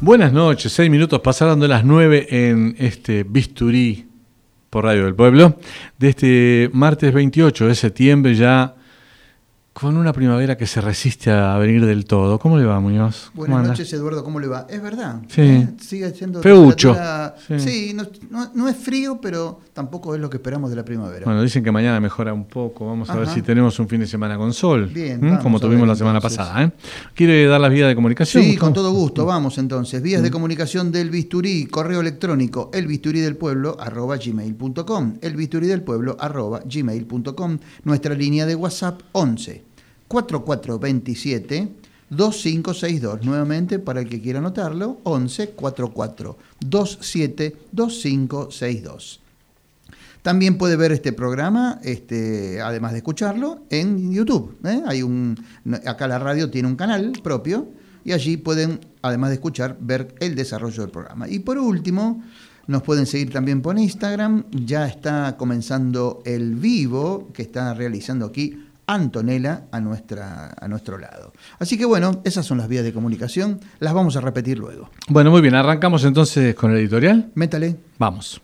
Buenas noches, seis minutos pasaron de las nueve en este bisturí por Radio del Pueblo de este martes 28 de septiembre ya con una primavera que se resiste a venir del todo. ¿Cómo le va, Muñoz? Buenas noches, Eduardo. ¿Cómo le va? Es verdad. Sí. ¿eh? Sigue siendo. Feucho. Sí, sí no, no, no, es frío, pero tampoco es lo que esperamos de la primavera. Bueno, dicen que mañana mejora un poco. Vamos a ver si tenemos un fin de semana con sol. Bien. ¿Mm? Como tuvimos la semana entonces. pasada. ¿eh? ¿Quiere dar las vías de comunicación? Sí, con todo gusto. Vamos entonces. Vías de comunicación del bisturí, correo electrónico, el bisturí del pueblo, arroba gmail.com. El bisturí del pueblo, arroba gmail.com. Nuestra línea de WhatsApp, 11 4427 2562. Nuevamente, para el que quiera anotarlo, 11 44 27 2562. También puede ver este programa, este, además de escucharlo, en YouTube. ¿eh? Hay un, acá la radio tiene un canal propio y allí pueden, además de escuchar, ver el desarrollo del programa. Y por último, nos pueden seguir también por Instagram. Ya está comenzando el vivo que está realizando aquí Antonella a, nuestra, a nuestro lado. Así que bueno, esas son las vías de comunicación, las vamos a repetir luego. Bueno, muy bien, arrancamos entonces con el editorial. Métale. Vamos.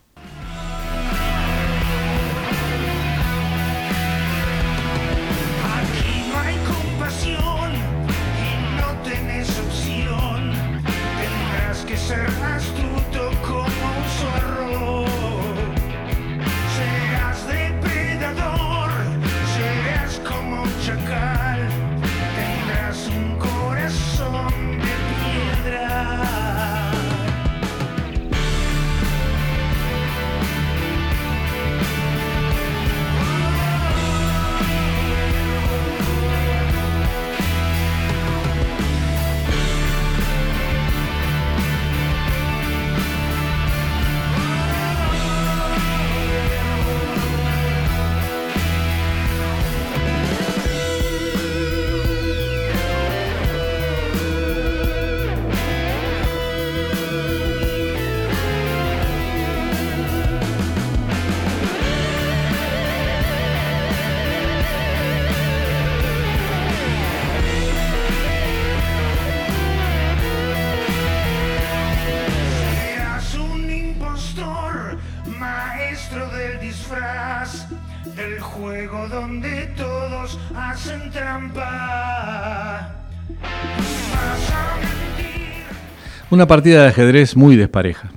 Una partida de ajedrez muy despareja.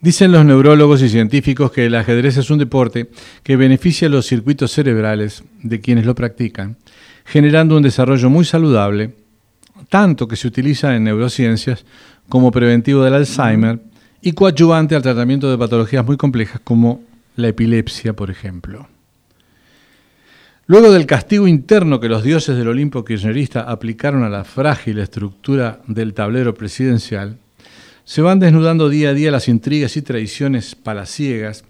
Dicen los neurólogos y científicos que el ajedrez es un deporte que beneficia los circuitos cerebrales de quienes lo practican, generando un desarrollo muy saludable, tanto que se utiliza en neurociencias como preventivo del Alzheimer y coadyuvante al tratamiento de patologías muy complejas como la epilepsia, por ejemplo. Luego del castigo interno que los dioses del Olimpo kirchnerista aplicaron a la frágil estructura del tablero presidencial, se van desnudando día a día las intrigas y traiciones palaciegas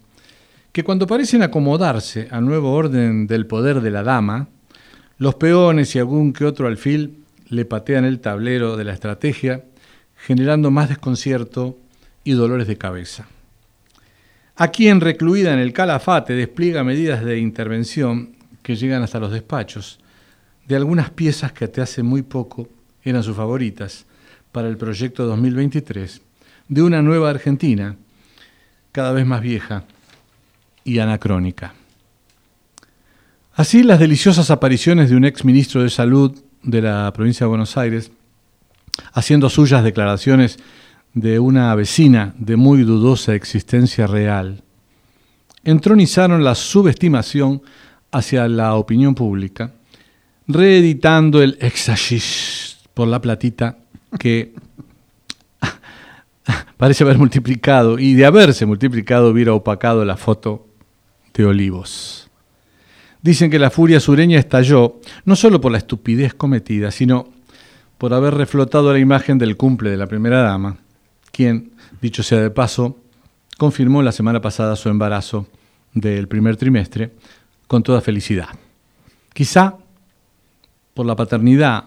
que cuando parecen acomodarse al nuevo orden del poder de la dama, los peones y algún que otro alfil le patean el tablero de la estrategia, generando más desconcierto y dolores de cabeza. A quien recluida en el calafate despliega medidas de intervención que llegan hasta los despachos, de algunas piezas que te hace muy poco eran sus favoritas para el proyecto 2023 de una nueva Argentina, cada vez más vieja y anacrónica. Así, las deliciosas apariciones de un ex ministro de Salud de la provincia de Buenos Aires, haciendo suyas declaraciones de una vecina de muy dudosa existencia real, entronizaron la subestimación hacia la opinión pública, reeditando el exagish por la platita que parece haber multiplicado y de haberse multiplicado hubiera opacado la foto de Olivos. Dicen que la furia sureña estalló no solo por la estupidez cometida, sino por haber reflotado la imagen del cumple de la primera dama, quien, dicho sea de paso, confirmó la semana pasada su embarazo del primer trimestre con toda felicidad. Quizá por la paternidad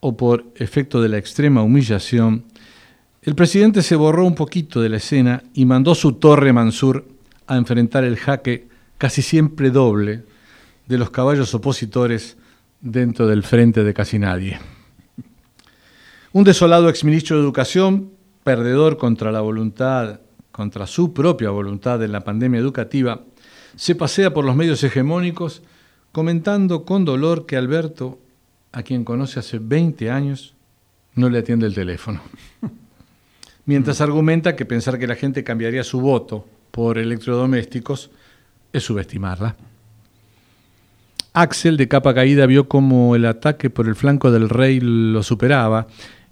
o por efecto de la extrema humillación, el presidente se borró un poquito de la escena y mandó su torre Mansur a enfrentar el jaque casi siempre doble de los caballos opositores dentro del frente de casi nadie. Un desolado exministro de Educación, perdedor contra la voluntad, contra su propia voluntad en la pandemia educativa, se pasea por los medios hegemónicos comentando con dolor que Alberto, a quien conoce hace 20 años, no le atiende el teléfono. Mientras argumenta que pensar que la gente cambiaría su voto por electrodomésticos es subestimarla. Axel, de capa caída, vio cómo el ataque por el flanco del rey lo superaba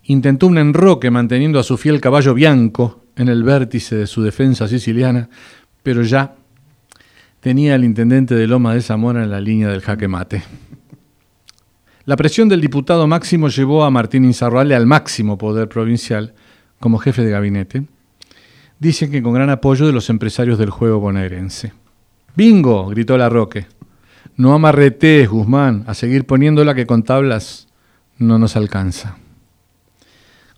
intentó un enroque manteniendo a su fiel caballo Bianco en el vértice de su defensa siciliana, pero ya tenía al intendente de Loma de Zamora en la línea del jaque mate. La presión del diputado máximo llevó a Martín Insaurralde al máximo poder provincial como jefe de gabinete. Dicen que con gran apoyo de los empresarios del juego bonaerense. ¡Bingo! gritó la Roque. No amarretes, Guzmán, a seguir poniéndola que con tablas no nos alcanza.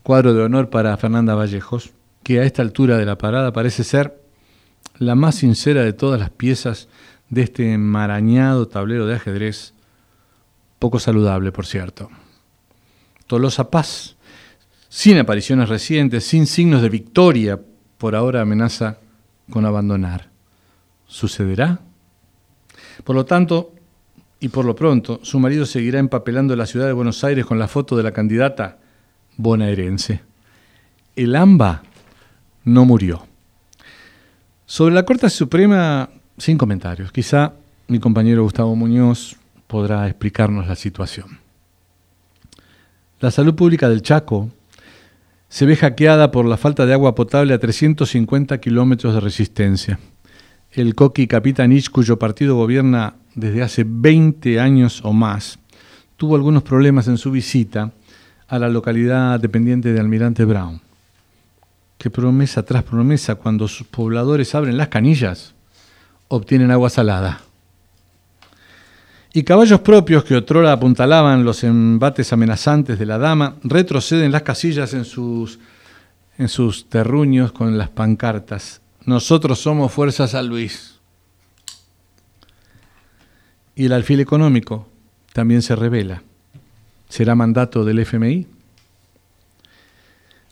Cuadro de honor para Fernanda Vallejos, que a esta altura de la parada parece ser la más sincera de todas las piezas de este enmarañado tablero de ajedrez, poco saludable, por cierto. Tolosa Paz, sin apariciones recientes, sin signos de victoria, por ahora amenaza con abandonar. ¿Sucederá? Por lo tanto, y por lo pronto, su marido seguirá empapelando la ciudad de Buenos Aires con la foto de la candidata bonaerense. El AMBA no murió. Sobre la Corte Suprema, sin comentarios. Quizá mi compañero Gustavo Muñoz podrá explicarnos la situación. La salud pública del Chaco se ve hackeada por la falta de agua potable a 350 kilómetros de resistencia. El Coqui Capitanich, cuyo partido gobierna desde hace 20 años o más, tuvo algunos problemas en su visita a la localidad dependiente de Almirante Brown. Que promesa tras promesa, cuando sus pobladores abren las canillas, obtienen agua salada. Y caballos propios que otrora apuntalaban los embates amenazantes de la dama, retroceden las casillas en sus, en sus terruños con las pancartas. Nosotros somos Fuerza San Luis. Y el alfil económico también se revela será mandato del FMI.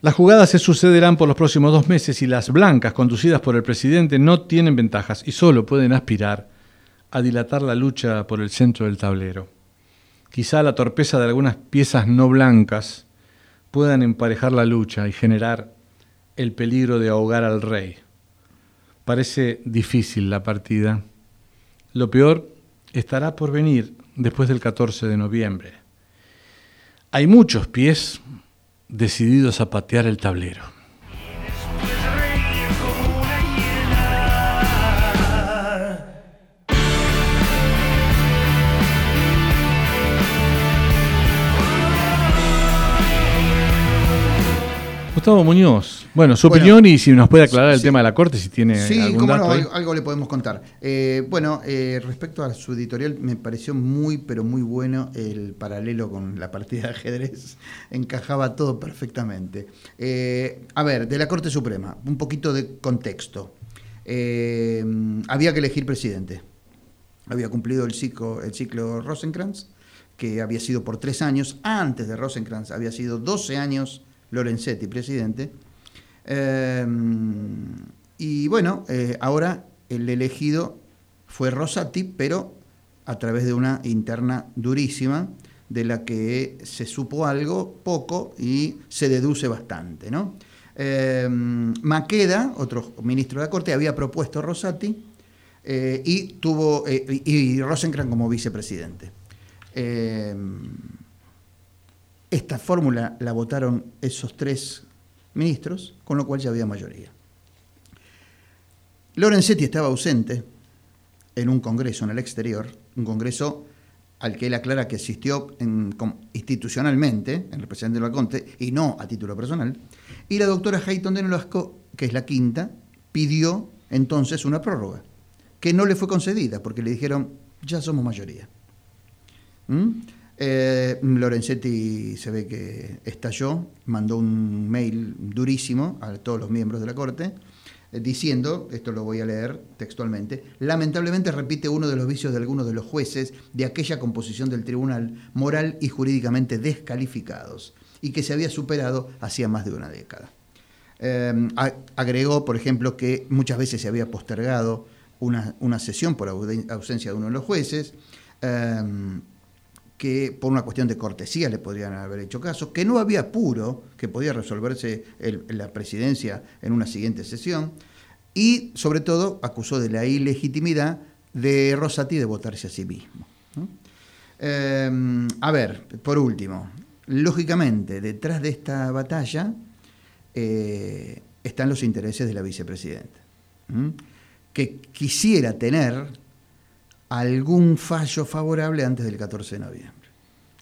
Las jugadas se sucederán por los próximos dos meses y las blancas conducidas por el presidente no tienen ventajas y solo pueden aspirar a dilatar la lucha por el centro del tablero. Quizá la torpeza de algunas piezas no blancas puedan emparejar la lucha y generar el peligro de ahogar al rey. Parece difícil la partida. Lo peor estará por venir después del 14 de noviembre. Hay muchos pies decididos a patear el tablero. Gustavo Muñoz. Bueno, su opinión y si nos puede aclarar el tema de la Corte, si tiene sí, algún dato algo, le podemos contar. Eh, bueno, eh, respecto a su editorial, me pareció muy, pero muy bueno el paralelo con la partida de ajedrez. Encajaba todo perfectamente. Eh, a ver, de la Corte Suprema, un poquito de contexto. había que elegir presidente. Había cumplido el ciclo, el ciclo Rosenkrantz, que había sido por tres años. Antes de Rosenkrantz había sido 12 años Lorenzetti, presidente. Eh, y bueno, eh, ahora el elegido fue Rosati, pero a través de una interna durísima de la que se supo algo poco y se deduce bastante. ¿no? Eh, Maqueda, otro ministro de la Corte, había propuesto Rosati eh, y tuvo eh, y Rosencrantz como vicepresidente. esta fórmula la votaron esos tres ministros, con lo cual ya había mayoría. Lorenzetti estaba ausente en un congreso en el exterior, un congreso al que él aclara que asistió institucionalmente, en el presidente de la Conte, y no a título personal, y la doctora Hayton de Nolasco, que es la quinta, pidió entonces una prórroga, que no le fue concedida, porque le dijeron, ya somos mayoría. ¿Mm? Eh, Lorenzetti se ve que estalló, mandó un mail durísimo a todos los miembros de la Corte, eh, diciendo, esto lo voy a leer textualmente, lamentablemente repite uno de los vicios de algunos de los jueces de aquella composición del tribunal moral y jurídicamente descalificados y que se había superado hacía más de una década. Em, agregó, por ejemplo, que muchas veces se había postergado una, sesión por ausencia de uno de los jueces, que por una cuestión de cortesía le podrían haber hecho caso, que no había apuro, que podía resolverse la presidencia en una siguiente sesión, y sobre todo acusó de la ilegitimidad de Rosati de votarse a sí mismo. Em, a ver, por último, lógicamente, detrás de esta batalla eh, están los intereses de la vicepresidenta, que quisiera tener algún fallo favorable antes del 14 de noviembre,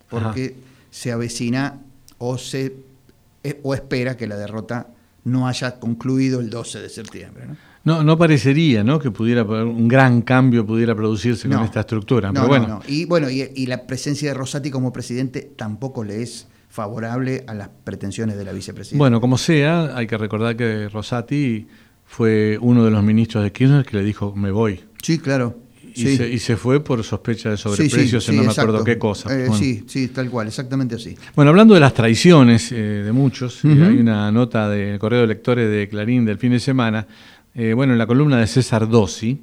porque se avecina o, se, eh, o espera que la derrota no haya concluido el 12 de septiembre. ¿no? No, parecería ¿no? que pudiera un gran cambio pudiera producirse con esta estructura. pero bueno. Y bueno, y, la presencia de Rosati como presidente tampoco le es favorable a las pretensiones de la vicepresidenta. Bueno, como sea, hay que recordar que Rosati fue uno de los ministros de Kirchner que le dijo me voy. Sí, claro. Y, se, fue por sospecha de sobreprecios en no me acuerdo qué cosa. Eh, sí, sí, tal cual, exactamente así. Bueno, hablando de las traiciones eh, de muchos, hay una nota del correo de lectores de Clarín del fin de semana, eh, bueno, en la columna de César Dossi.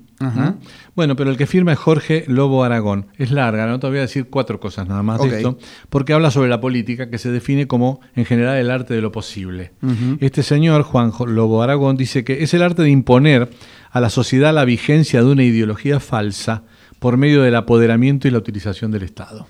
Bueno, pero el que firma es Jorge Lobo Aragón. Es larga, no te voy a decir cuatro cosas nada más de esto, porque habla sobre la política que se define como, en general, el arte de lo posible. Este señor, Juan Lobo Aragón, dice que es el arte de imponer a la sociedad la vigencia de una ideología falsa por medio del apoderamiento y la utilización del Estado.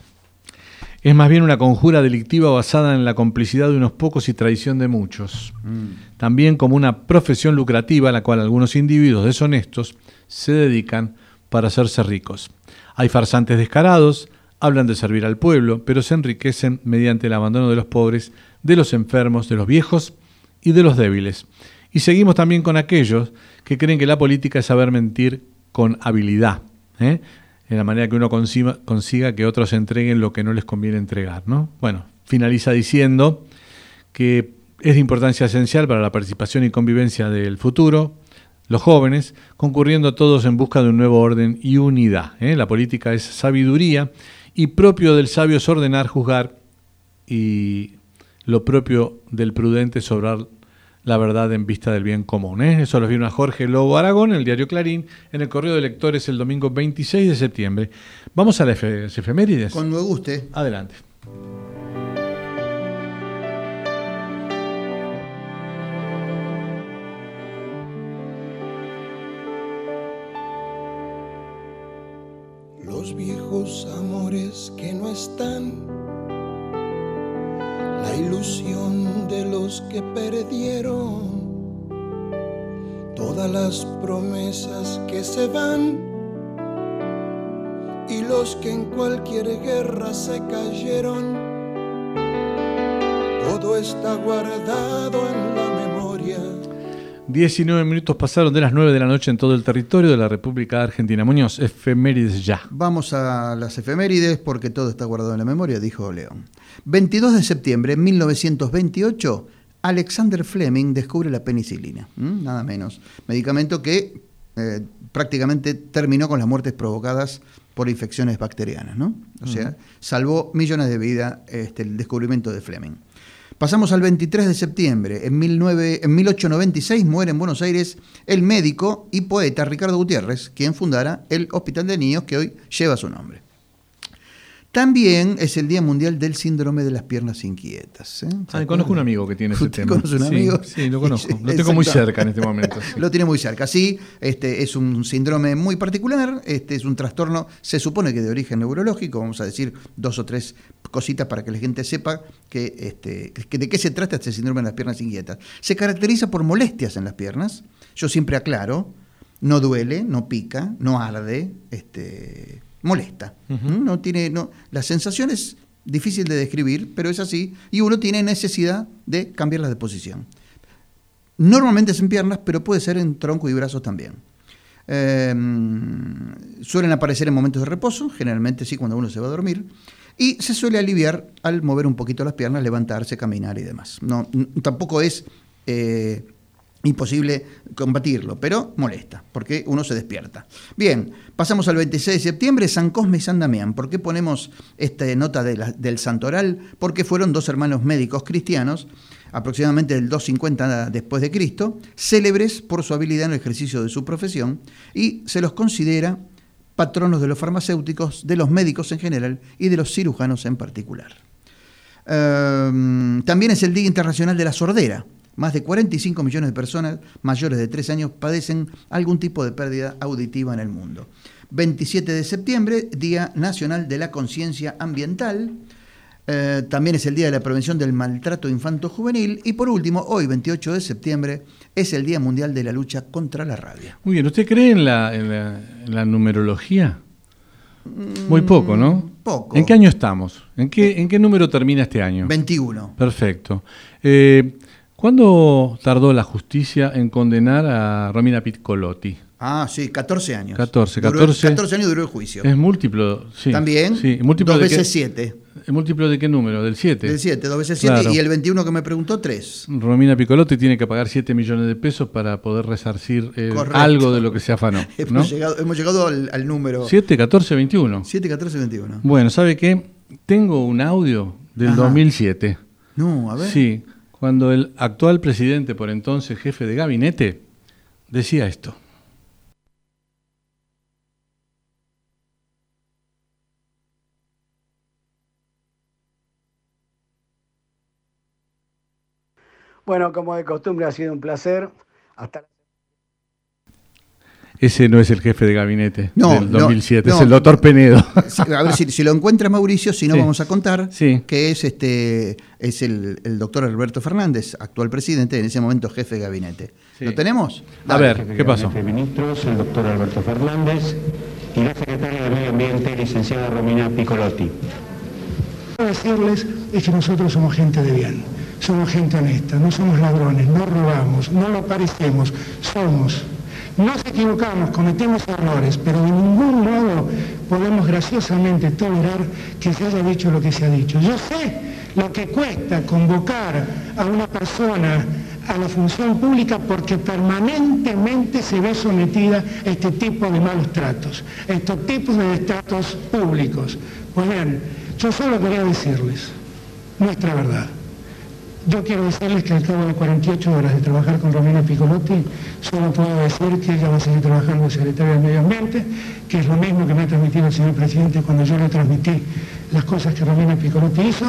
Es más bien una conjura delictiva basada en la complicidad de unos pocos y traición de muchos. Mm. También como una profesión lucrativa a la cual algunos individuos deshonestos se dedican para hacerse ricos. Hay farsantes descarados, hablan de servir al pueblo, pero se enriquecen mediante el abandono de los pobres, de los enfermos, de los viejos y de los débiles. Y seguimos también con aquellos que creen que la política es saber mentir con habilidad, ¿eh? En la manera que uno consiga, que otros entreguen lo que no les conviene entregar. ¿no? Bueno, finaliza diciendo que es de importancia esencial para la participación y convivencia del futuro, los jóvenes, concurriendo todos en busca de un nuevo orden y unidad. ¿eh? La política es sabiduría y propio del sabio es ordenar, juzgar y lo propio del prudente es obrar la verdad en vista del bien común. ¿eh? Eso lo vino a Jorge Lobo Aragón en el diario Clarín, en el correo de lectores el domingo 26 de septiembre. Vamos a las efemérides. Con me guste. Adelante. Los viejos amores que no están ilusión de los que perdieron, todas las promesas que se van y los que en cualquier guerra se cayeron, todo está guardado en la 19 minutos pasaron de las 9 de la noche en todo el territorio de la República Argentina. Muñoz, efemérides ya. Vamos a las efemérides porque todo está guardado en la memoria, dijo León. 22 de septiembre de 1928, Alexander Fleming descubre la penicilina, nada menos. Medicamento que eh, prácticamente terminó con las muertes provocadas por infecciones bacterianas, ¿no? O sea, salvó millones de vidas este, el descubrimiento de Fleming. Pasamos al 23 de septiembre. En, 19, en 1896 muere en Buenos Aires el médico y poeta Ricardo Gutiérrez, quien fundara el Hospital de Niños que hoy lleva su nombre. También es el Día Mundial del Síndrome de las Piernas Inquietas. ¿eh? Ah, conozco un amigo que tiene ese tema. ¿Conoce un amigo? Sí, sí lo conozco. Lo tengo muy cerca en este momento. Lo tiene muy cerca. Sí, este, es un síndrome muy particular, este, es un trastorno, se supone que de origen neurológico, vamos a decir dos o tres cositas para que la gente sepa que, este, que de qué se trata este síndrome de las piernas inquietas. Se caracteriza por molestias en las piernas, yo siempre aclaro, no duele, no pica, no arde, este, molesta. No tiene, no, la sensación es difícil de describir, pero es así, y uno tiene necesidad de cambiarla de posición. Normalmente es en piernas, pero puede ser en tronco y brazos también. Em, suelen aparecer en momentos de reposo, generalmente sí cuando uno se va a dormir, y se suele aliviar al mover un poquito las piernas, levantarse, caminar y demás. No, tampoco es eh, imposible combatirlo, pero molesta, porque uno se despierta. Bien, pasamos al 26 de septiembre, San Cosme y San Damián. ¿Por qué ponemos esta nota del santoral? Porque fueron dos hermanos médicos cristianos, aproximadamente del 250 después de Cristo, célebres por su habilidad en el ejercicio de su profesión, y se los considera patronos de los farmacéuticos, de los médicos en general y de los cirujanos en particular. Ehm, también es el Día Internacional de la Sordera, más de 45 millones de personas mayores de 3 años padecen algún tipo de pérdida auditiva en el mundo. 27 de septiembre, Día Nacional de la Conciencia Ambiental. Eh, también es el Día de la Prevención del Maltrato Infanto-Juvenil. Y por último, hoy, 28 de septiembre, es el Día Mundial de la Lucha contra la Rabia. Muy bien, ¿usted cree en la, numerología? Muy poco, ¿no? Mm, poco. ¿En qué año estamos? ¿En qué, ¿En qué número termina este año? 21. Perfecto. Eh, ¿Cuándo tardó la justicia en condenar a Romina Piccolotti? Ah, sí, 14 años. 14, 14. 14 años duró el juicio. Es múltiplo, sí. También. Sí, múltiplo dos veces 7. ¿El múltiplo de qué número? ¿Del 7? Del 7, dos veces 7 y el 21 que me preguntó, 3. Romina Piccolotti tiene que pagar 7 millones de pesos para poder resarcir eh, algo de lo que se afanó. hemos, llegado, hemos llegado al, al, número. 7, 14, 21. 7, 14, 21. Bueno, ¿sabe qué? Tengo un audio del Ajá. 2007. No, a ver. Sí, cuando el actual presidente, por entonces jefe de gabinete, decía esto. Bueno, como de costumbre ha sido un placer. Hasta ese no es el jefe de gabinete del 2007, es el doctor Penedo. A ver si, lo encuentra Mauricio, si no vamos a contar que es este es el, doctor Alberto Fernández, actual presidente, en ese momento jefe de gabinete. ¿Lo tenemos? A ver, ¿qué pasó? ministros, el doctor Alberto Fernández y la secretaria de Medio Ambiente, licenciada Romina Piccolotti. Quiero decirles es que nosotros somos gente de bien, somos gente honesta, no somos ladrones, no robamos, no lo parecemos, somos nos equivocamos, cometemos errores, pero de ningún modo podemos graciosamente tolerar que se haya dicho lo que se ha dicho. Yo sé lo que cuesta convocar a una persona a la función pública porque permanentemente se ve sometida a este tipo de malos tratos, a estos tipos de destratos públicos. Pues bien, yo solo quería decirles nuestra verdad. Yo quiero decirles que al cabo de 48 horas de trabajar con Romina Piccolotti, solo puedo decir que ella va a seguir trabajando en Secretaría del Medio Ambiente, que es lo mismo que me ha transmitido el señor presidente cuando yo le transmití las cosas que Romina Piccolotti hizo,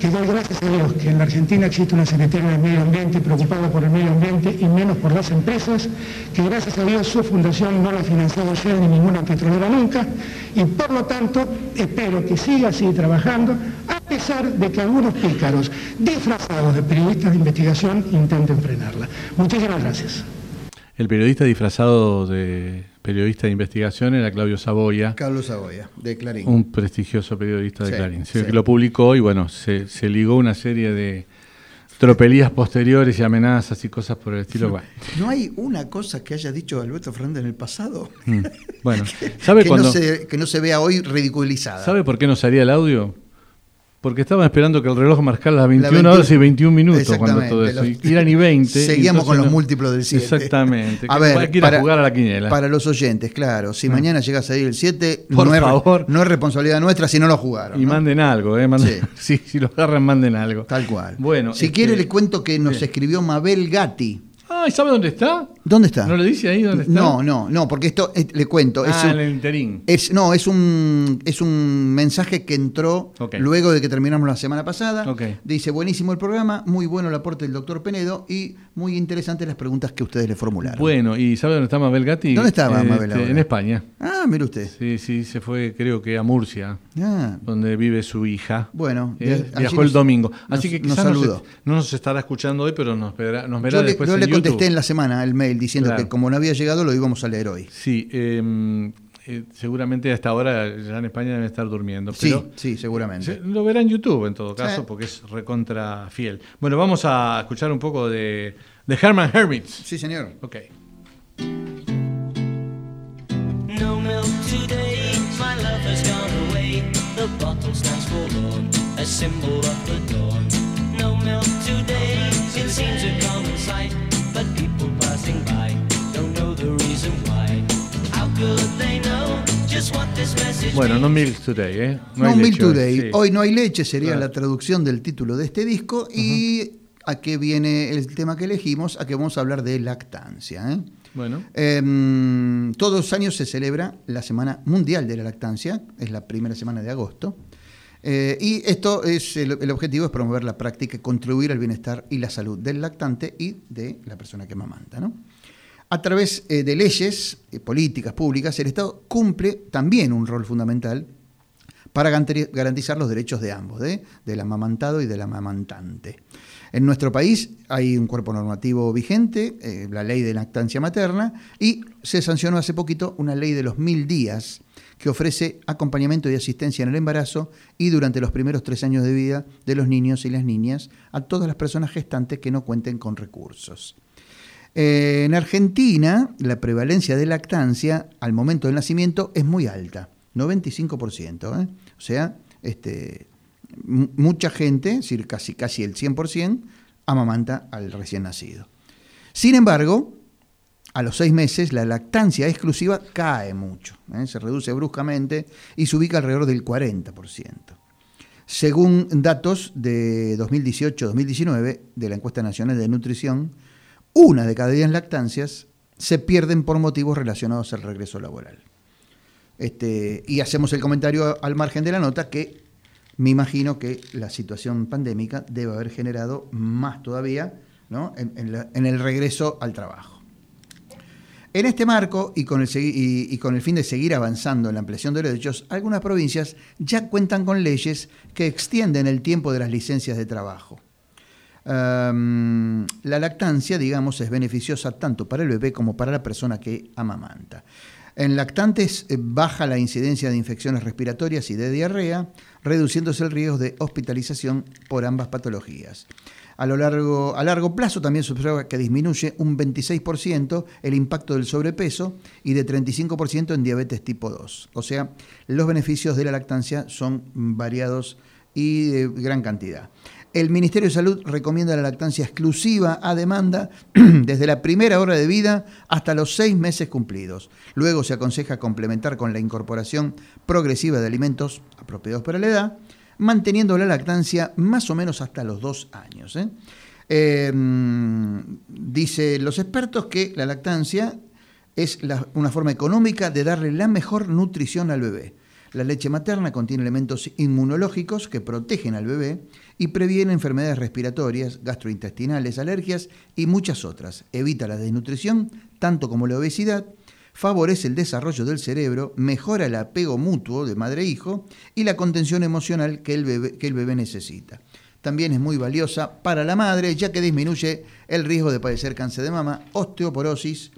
que doy gracias a Dios que en la Argentina existe una Secretaría del Medio Ambiente preocupada por el medio ambiente y menos por las empresas, que gracias a Dios su fundación no la ha financiado Shell ni ninguna petrolera nunca, y por lo tanto espero que siga así trabajando, a pesar de que algunos pícaros disfrazados de periodistas de investigación intenten frenarla. Muchísimas gracias. El periodista disfrazado de periodista de investigación era Claudio Saboya. Carlos Saboya, de Clarín. Un prestigioso periodista de Clarín. que lo publicó y bueno, se, ligó una serie de tropelías posteriores y amenazas y cosas por el estilo. ¿No hay una cosa que haya dicho Alberto Fernández en el pasado? Mm. Bueno, ¿sabe que, no se, que no se vea hoy ridiculizada. ¿Sabe por qué no salía el audio? Porque estaban esperando que el reloj marcara las 21 21 horas y 21 minutos cuando todo eso. los- Y eran y 20. Seguíamos con los no- múltiplos del 7. Exactamente. A ver, que a para, jugar a la quiniela. para los oyentes, claro. Si Ah. mañana llegas a ir el 7, Por no, es, favor. no es responsabilidad nuestra si no lo jugaron. Y manden algo, ¿eh? Manden- sí. si lo agarran, manden algo. Tal cual. Bueno. Si este- quiere, le cuento que nos Bien. escribió Mabel Gatti. Ah, ¿y sabe dónde está? ¿Dónde está? ¿No le dice ahí dónde está? No, no, no, porque esto eh, le cuento. es Ah, un- en el interín. Es, no, es un, es un mensaje que entró luego de que terminamos la semana pasada. Dice, buenísimo el programa, muy bueno el aporte del doctor Penedo y muy interesantes las preguntas que ustedes le formularon. Bueno, ¿y sabe dónde está Mabel Gatti? ¿Dónde estaba Este, Mabel ahora? En España. Ah, mire usted. Sí, sí, se fue creo que a Murcia, Ah, donde vive su hija. bueno, Eh, viajó nos- el domingo. Así nos- que nos quizás no, no nos estará escuchando hoy, pero nos verá, nos verá Yo le, después yo en le contesté YouTube. en la semana el mail diciendo Claro. que como no había llegado lo íbamos a leer hoy. Sí, eh, eh, seguramente a esta hora ya en España deben estar durmiendo. Sí, Pero sí, seguramente. se- lo verá en YouTube en todo caso, Sí. porque es recontra fiel. Bueno, vamos a escuchar un poco de, de Herman Hermits. Sí, señor. Ok. No milk today, my love has gone away. The bottle stands forlorn, a symbol of the dawn. No milk today, it seems a Bueno, no? Milk Today, ¿eh? No, hay Milk leche Today. sí. Hoy no hay leche sería Claro. la traducción del título de este disco. Y a qué viene el tema que elegimos, a que vamos a hablar de lactancia. ¿eh? Bueno, Em, todos los años se celebra la Semana Mundial de la Lactancia, es la primera semana de agosto. Eh, y esto es el, el objetivo es promover la práctica y contribuir al bienestar y la salud del lactante y de la persona que mamanta. ¿no? A través eh, de leyes, eh, políticas públicas, el Estado cumple también un rol fundamental para garantizar los derechos de ambos, ¿eh? del amamantado y del amamantante. En nuestro país hay un cuerpo normativo vigente, la ley de lactancia materna, y se sancionó hace poquito una ley de los mil días que ofrece acompañamiento y asistencia en el embarazo y durante los primeros tres años de vida de los niños y las niñas a todas las personas gestantes que no cuenten con recursos. Eh, en Argentina, la prevalencia de lactancia al momento del nacimiento es muy alta, 95%. ¿eh? O sea, este, mucha gente, decir, casi, casi el 100%, amamanta al recién nacido. Sin embargo, a los seis meses la lactancia exclusiva cae mucho, ¿eh? se reduce bruscamente y se ubica alrededor del 40%. Según datos de 2018-2019 de la encuesta nacional de nutrición, una de cada diez lactancias se pierden por motivos relacionados al regreso laboral. Este, y hacemos el comentario al margen de la nota que me imagino que la situación pandémica debe haber generado más todavía ¿no? en, el regreso al trabajo. En este marco y con, el, y- con el fin de seguir avanzando en la ampliación de derechos, algunas provincias ya cuentan con leyes que extienden el tiempo de las licencias de trabajo. Um, la lactancia, digamos, es beneficiosa tanto para el bebé como para la persona que amamanta. En lactantes eh, baja la incidencia de infecciones respiratorias y de diarrea, reduciéndose el riesgo de hospitalización por ambas patologías. A, lo largo, a largo plazo también se observa que disminuye un 26% el impacto del sobrepeso y de 35% en diabetes tipo 2. O sea, los beneficios de la lactancia son variados y de gran cantidad. El Ministerio de Salud recomienda la lactancia exclusiva a demanda desde la primera hora de vida hasta los seis meses cumplidos. Luego se aconseja complementar con la incorporación progresiva de alimentos apropiados para la edad, manteniendo la lactancia más o menos hasta los dos años. ¿eh? Eh, dicen los expertos que la lactancia es una forma económica de darle la mejor nutrición al bebé. La leche materna contiene elementos inmunológicos que protegen al bebé y previene enfermedades respiratorias, gastrointestinales, alergias y muchas otras. Evita la desnutrición, tanto como la obesidad, favorece el desarrollo del cerebro, mejora el apego mutuo de madre e hijo y la contención emocional que el bebé, que el bebé necesita. También es muy valiosa para la madre, ya que disminuye el riesgo de padecer cáncer de mama, osteoporosis,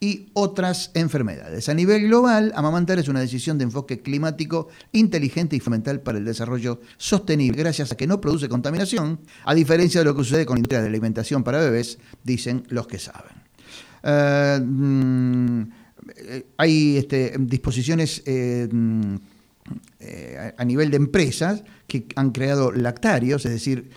y otras enfermedades. A nivel global, amamantar es una decisión de enfoque climático inteligente y fundamental para el desarrollo sostenible, gracias a que no produce contaminación, a diferencia de lo que sucede con la industria de alimentación para bebés, dicen los que saben. Eh, mm, hay este, disposiciones eh, mm, eh, a nivel de empresas que han creado lactarios, es decir,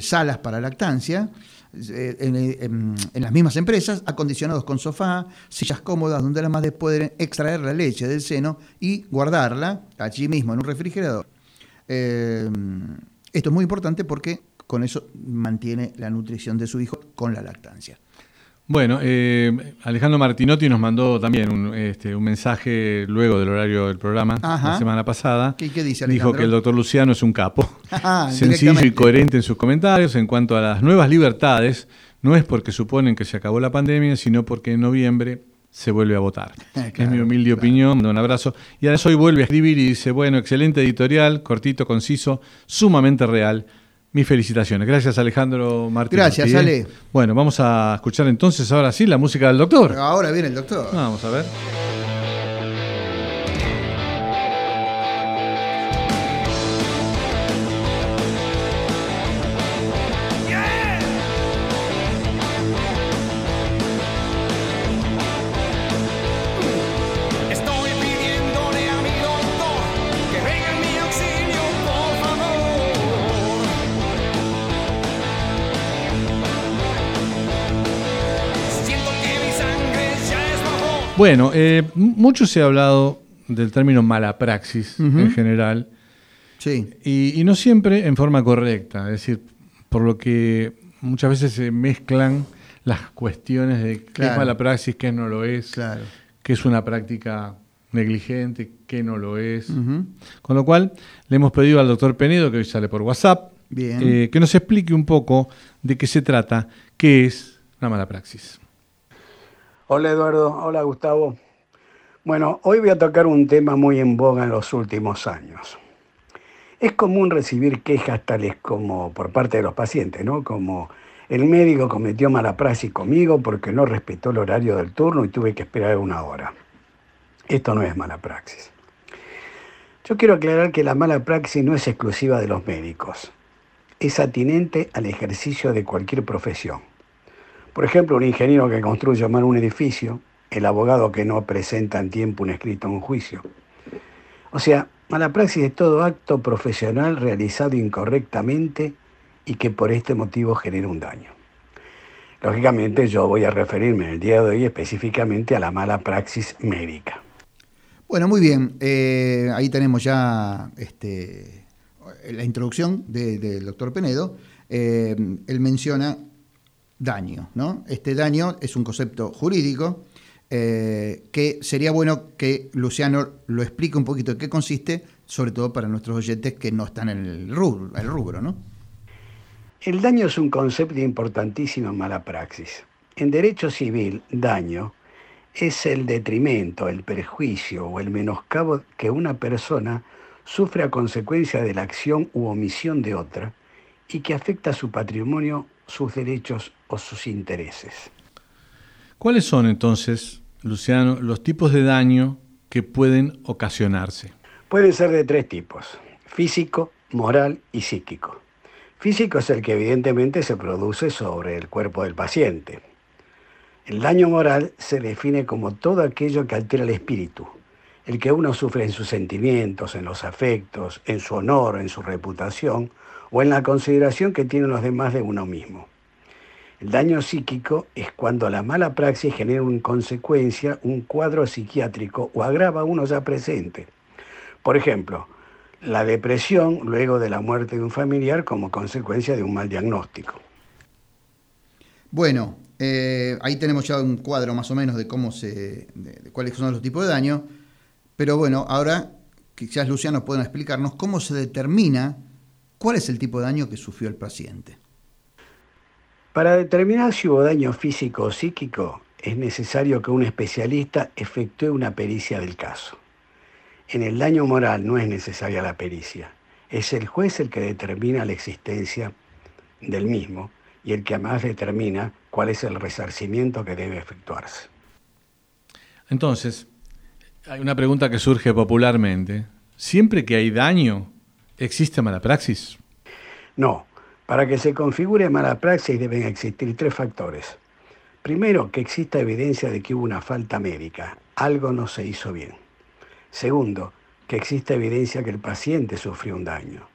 salas para lactancia, en, en- en las mismas empresas, acondicionados con sofá, sillas cómodas donde las madres pueden extraer la leche del seno y guardarla allí mismo en un refrigerador. Eh, esto es muy importante porque con eso mantiene la nutrición de su hijo con la lactancia. Bueno, eh, Alejandro Martinotti nos mandó también un, este, un mensaje luego del horario del programa Ajá. la semana pasada. ¿Y qué dice Dijo Alejandro? que el doctor Luciano es un capo. Ah, Sencillo y coherente en sus comentarios en cuanto a las nuevas libertades. No es porque suponen que se acabó la pandemia, sino porque en noviembre se vuelve a votar. Es mi humilde opinión, mando un abrazo. Y además hoy vuelve a escribir y dice, bueno, excelente editorial, cortito, conciso, sumamente real. Mis felicitaciones. Gracias Alejandro Martínez. Gracias, Ale. Bueno, vamos a escuchar entonces ahora sí la música del doctor. Ahora viene el doctor. Vamos a ver. Bueno, eh, mucho se ha hablado del término mala praxis en general. Sí. Y, y no siempre en forma correcta, es decir, por lo que muchas veces se mezclan las cuestiones de qué es mala praxis, qué no lo es, Claro. qué es una práctica negligente, qué no lo es. Con lo cual, le hemos pedido al doctor Penedo, que hoy sale por WhatsApp, Bien. eh, que nos explique un poco de qué se trata, qué es la mala praxis. Hola Eduardo, hola Gustavo. Bueno, hoy voy a tocar un tema muy en boga en los últimos años. Es común recibir quejas tales como por parte de los pacientes, ¿no? Como el médico cometió mala praxis conmigo porque no respetó el horario del turno y tuve que esperar una hora. Esto no es mala praxis. Yo quiero aclarar que la mala praxis no es exclusiva de los médicos. Es atinente al ejercicio de cualquier profesión. Por ejemplo, un ingeniero que construye mal un edificio, el abogado que no presenta en tiempo un escrito en un juicio. O sea, mala praxis es todo acto profesional realizado incorrectamente y que por este motivo genera un daño. Lógicamente yo voy a referirme en el día de hoy específicamente a la mala praxis médica. Bueno, muy bien. Eh, ahí tenemos ya este, la introducción de- del doctor Penedo. Eh, él menciona daño, ¿no? Este daño es un concepto jurídico eh, que sería bueno que Luciano lo explique un poquito en qué consiste, sobre todo para nuestros oyentes que no están en el rubro, el rubro ¿no? El daño es un concepto importantísimo en mala praxis. En derecho civil, daño es el detrimento, el perjuicio o el menoscabo que una persona sufre a consecuencia de la acción u omisión de otra y que afecta su patrimonio, sus derechos o sus intereses. ¿Cuáles son entonces, Luciano, los tipos de daño que pueden ocasionarse? Pueden ser de tres tipos, físico, moral y psíquico. Físico es el que evidentemente se produce sobre el cuerpo del paciente. El daño moral se define como todo aquello que altera el espíritu, el que uno sufre en sus sentimientos, en los afectos, en su honor, en su reputación o en la consideración que tienen los demás de uno mismo. El daño psíquico es cuando la mala praxis genera en consecuencia un cuadro psiquiátrico o agrava uno ya presente. Por ejemplo, la depresión luego de la muerte de un familiar como consecuencia de un mal diagnóstico. Bueno, eh, ahí tenemos ya un cuadro más o menos de cómo se, de, de cuáles son los tipos de daño. Pero bueno, ahora quizás Luciano pueda explicarnos cómo se determina cuál es el tipo de daño que sufrió el paciente. Para determinar si hubo daño físico o psíquico, es necesario que un especialista efectúe una pericia del caso. En el daño moral no es necesaria la pericia. Es el juez el que determina la existencia del mismo y el que además determina cuál es el resarcimiento que debe efectuarse. Entonces, hay una pregunta que surge popularmente. ¿Siempre que hay daño, existe mala praxis? No, para que se configure mala praxis deben existir tres factores. Primero, que exista evidencia de que hubo una falta médica, algo no se hizo bien. Segundo, que exista evidencia que el paciente sufrió un daño.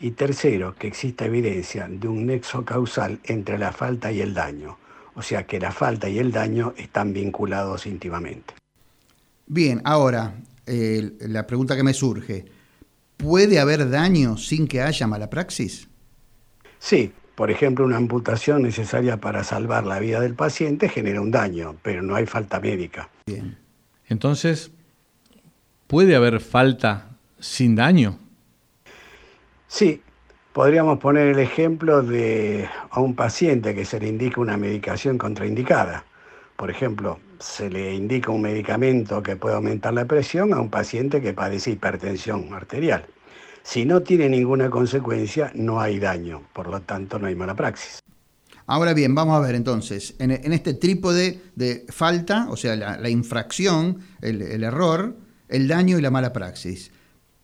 Y tercero, que exista evidencia de un nexo causal entre la falta y el daño. O sea que la falta y el daño están vinculados íntimamente. Bien, ahora, eh, la pregunta que me surge, ¿puede haber daño sin que haya mala praxis? Sí, por ejemplo, una amputación necesaria para salvar la vida del paciente genera un daño, pero no hay falta médica. Bien. Entonces, ¿puede haber falta sin daño? Sí, podríamos poner el ejemplo de a un paciente que se le indica una medicación contraindicada. Por ejemplo, se le indica un medicamento que puede aumentar la presión a un paciente que padece hipertensión arterial. Si no tiene ninguna consecuencia, no hay daño, por lo tanto no hay mala praxis. Ahora bien, vamos a ver entonces, en, en este trípode de falta, o sea, la, la infracción, el, el error, el daño y la mala praxis.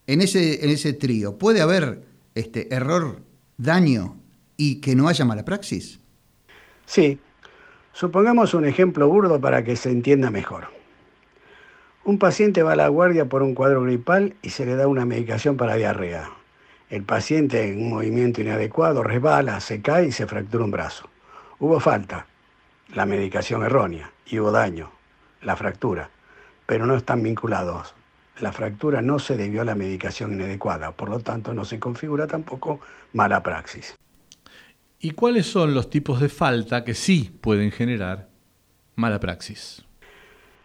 En ese, en ese trío, ¿puede haber este, error, daño y que no haya mala praxis? Sí, supongamos un ejemplo burdo para que se entienda mejor. Un paciente va a la guardia por un cuadro gripal y se le da una medicación para diarrea. El paciente en un movimiento inadecuado resbala, se cae y se fractura un brazo. Hubo falta, la medicación errónea, y hubo daño, la fractura, pero no están vinculados. La fractura no se debió a la medicación inadecuada, por lo tanto no se configura tampoco mala praxis. ¿Y cuáles son los tipos de falta que sí pueden generar mala praxis?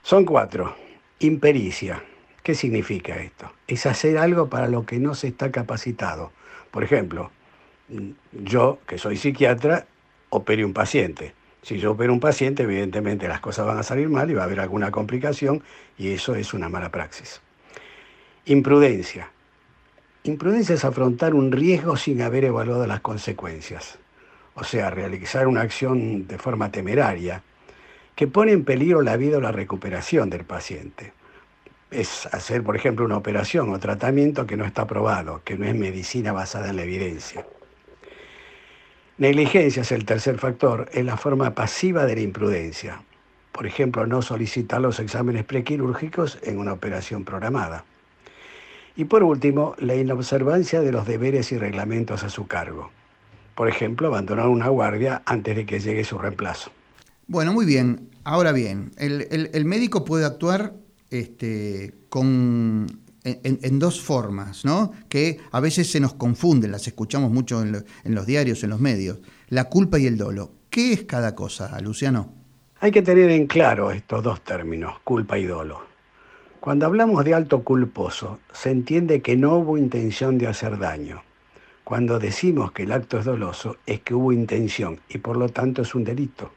Son cuatro. Impericia. ¿Qué significa esto? Es hacer algo para lo que no se está capacitado. Por ejemplo, yo, que soy psiquiatra, opere un paciente. Si yo opero un paciente, evidentemente las cosas van a salir mal y va a haber alguna complicación y eso es una mala praxis. Imprudencia. Imprudencia es afrontar un riesgo sin haber evaluado las consecuencias. O sea, realizar una acción de forma temeraria que pone en peligro la vida o la recuperación del paciente. Es hacer, por ejemplo, una operación o tratamiento que no está probado, que no es medicina basada en la evidencia. Negligencia es el tercer factor, es la forma pasiva de la imprudencia. Por ejemplo, no solicitar los exámenes prequirúrgicos en una operación programada. Y por último, la inobservancia de los deberes y reglamentos a su cargo. Por ejemplo, abandonar una guardia antes de que llegue su reemplazo. Bueno, muy bien. Ahora bien, el, médico puede actuar este, con, en, dos formas, ¿no? Que a veces se nos confunden, las escuchamos mucho en, en los diarios, en los medios. La culpa y el dolo. ¿Qué es cada cosa, Luciano? Hay que tener en claro estos dos términos, culpa y dolo. Cuando hablamos de alto culposo, se entiende que no hubo intención de hacer daño. Cuando decimos que el acto es doloso, es que hubo intención y por lo tanto es un delito.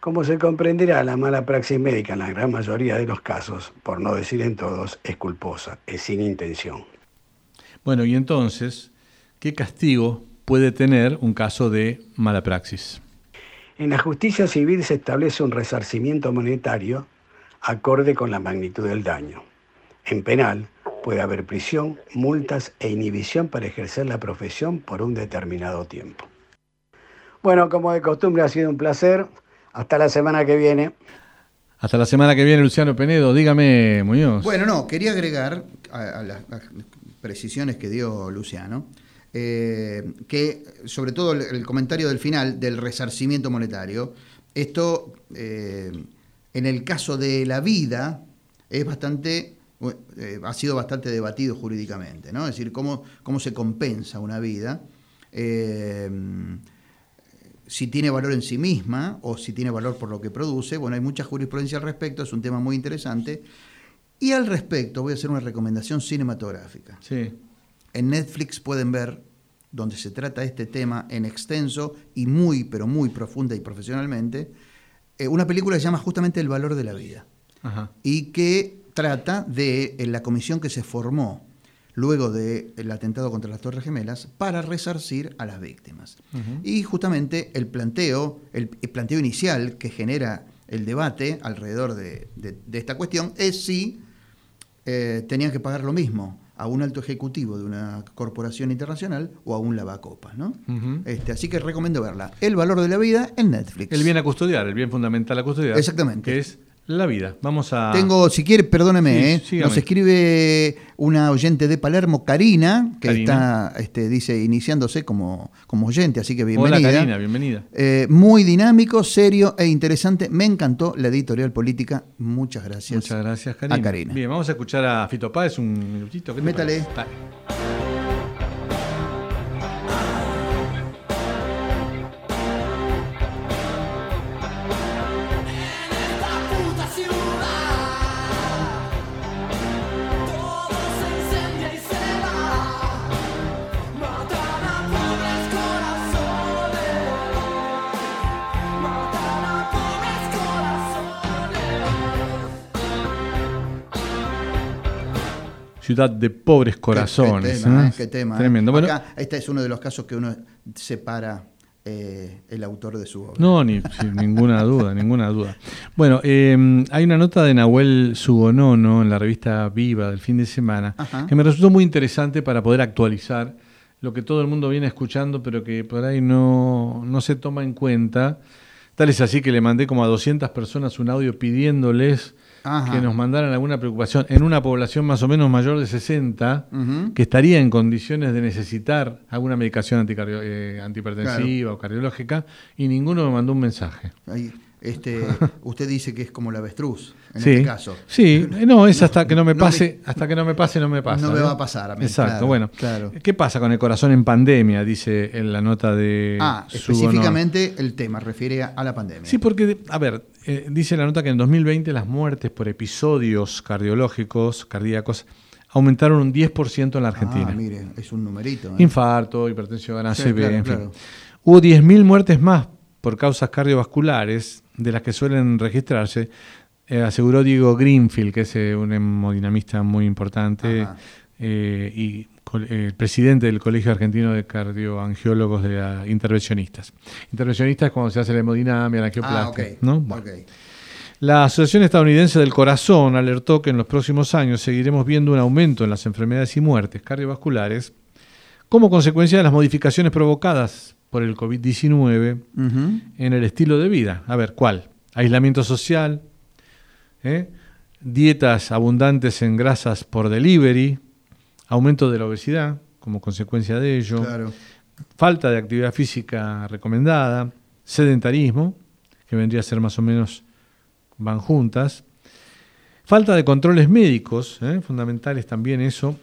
Como se comprenderá, la mala praxis médica en la gran mayoría de los casos, por no decir en todos, es culposa, es sin intención. Bueno, y entonces, ¿qué castigo puede tener un caso de mala praxis? En la justicia civil se establece un resarcimiento monetario acorde con la magnitud del daño. En penal puede haber prisión, multas e inhibición para ejercer la profesión por un determinado tiempo. Bueno, como de costumbre ha sido un placer. Hasta la semana que viene. Hasta la semana que viene, Luciano Penedo. Dígame, Muñoz. Bueno, no, quería agregar a, a las, las precisiones que dio Luciano, eh, que sobre todo el, el comentario del final del resarcimiento monetario, esto eh, en el caso de la vida es bastante, eh, ha sido bastante debatido jurídicamente, ¿no? Es decir, cómo, cómo se compensa una vida. eh, si tiene valor en sí misma o si tiene valor por lo que produce. Bueno, hay mucha jurisprudencia al respecto, es un tema muy interesante. Y al respecto voy a hacer una recomendación cinematográfica. Sí. En Netflix pueden ver, donde se trata este tema en extenso y muy, pero muy profunda y profesionalmente, eh, una película que se llama justamente El valor de la vida Ajá. y que trata de eh, la comisión que se formó luego del atentado contra las Torres Gemelas para resarcir a las víctimas. Y justamente el planteo, el, el planteo inicial que genera el debate alrededor de, de- de esta cuestión es si eh, tenían que pagar lo mismo a un alto ejecutivo de una corporación internacional o a un lavacopas, ¿no? Este, así que recomiendo verla. El valor de la vida en Netflix. El bien a custodiar, el bien fundamental a custodiar. Exactamente. Que es La vida. Vamos a. Tengo, si quiere, perdóneme, Sí, ¿eh? nos escribe una oyente de Palermo, Karina, que Karina. está, este, dice, iniciándose como, como oyente, así que Hola bienvenida. Karina, bienvenida. Eh, muy dinámico, serio e interesante. Me encantó la editorial política. Muchas gracias. Muchas gracias, Karina. A Karina. Bien, vamos a escuchar a Fito Páez un minutito. ¿qué te Métale. Dale. Ciudad de pobres corazones. Qué, tema, ¿eh? eh, qué tema, eh. Tremendo. Bueno, Acá, este es uno de los casos que uno separa eh, el autor de su obra. No, ni sin ninguna duda, ninguna duda. Bueno, eh, hay una nota de Nahuel Sugonono en la revista Viva del fin de semana Ajá. que me resultó muy interesante para poder actualizar lo que todo el mundo viene escuchando, pero que por ahí no, no se toma en cuenta. Tal es así que le mandé como a 200 personas un audio pidiéndoles Ajá. que nos mandaran alguna preocupación en una población más o menos mayor de 60 Ujú. que estaría en condiciones de necesitar alguna medicación eh, antihipertensiva o cardiológica y ninguno me mandó un mensaje. Ahí, este, usted dice que es como la avestruz, en sí, este caso. sí, eh, no, es hasta que no me No pase, hasta que no me pase, no me pasa. No me va a pasar a mí, Exacto, claro, bueno. claro. ¿Qué pasa con el corazón en pandemia? Dice en la nota de Ah, su específicamente el tema refiere a, la pandemia. Sí, porque, a ver, eh, dice la nota que en 2020 las muertes por episodios cardiológicos, cardíacos, aumentaron un 10% en la Argentina. Ah, mire, es un numerito. ¿eh? Infarto, hipertensión, Sí, ACV, claro, en fin. claro. Hubo 10.000 muertes más por causas cardiovasculares de las que suelen registrarse, eh, aseguró Diego Greenfield, que es eh, un hemodinamista muy importante eh, y el presidente del Colegio Argentino de Cardioangiólogos de la- Intervencionistas. Intervencionistas es cuando se hace la hemodinamia, la Ah, angioplastia. ok. ¿no? Bueno. ok. La Asociación Estadounidense del Corazón alertó que en los próximos años seguiremos viendo un aumento en las enfermedades y muertes cardiovasculares como consecuencia de las modificaciones provocadas por el COVID-19 Ujú. en el estilo de vida. A ver, ¿cuál? Aislamiento social, ¿eh? dietas abundantes en grasas por delivery, aumento de la obesidad como consecuencia de ello, Claro. falta de actividad física recomendada, sedentarismo, que vendría a ser más o menos, van juntas, falta de controles médicos, ¿eh? fundamentales también eso,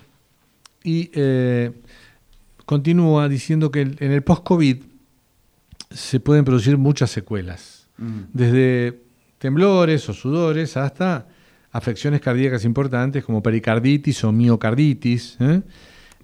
y eh, continúa diciendo que el- en el post-COVID se pueden producir muchas secuelas, Mm. desde temblores o sudores hasta afecciones cardíacas importantes como pericarditis o miocarditis, ¿eh?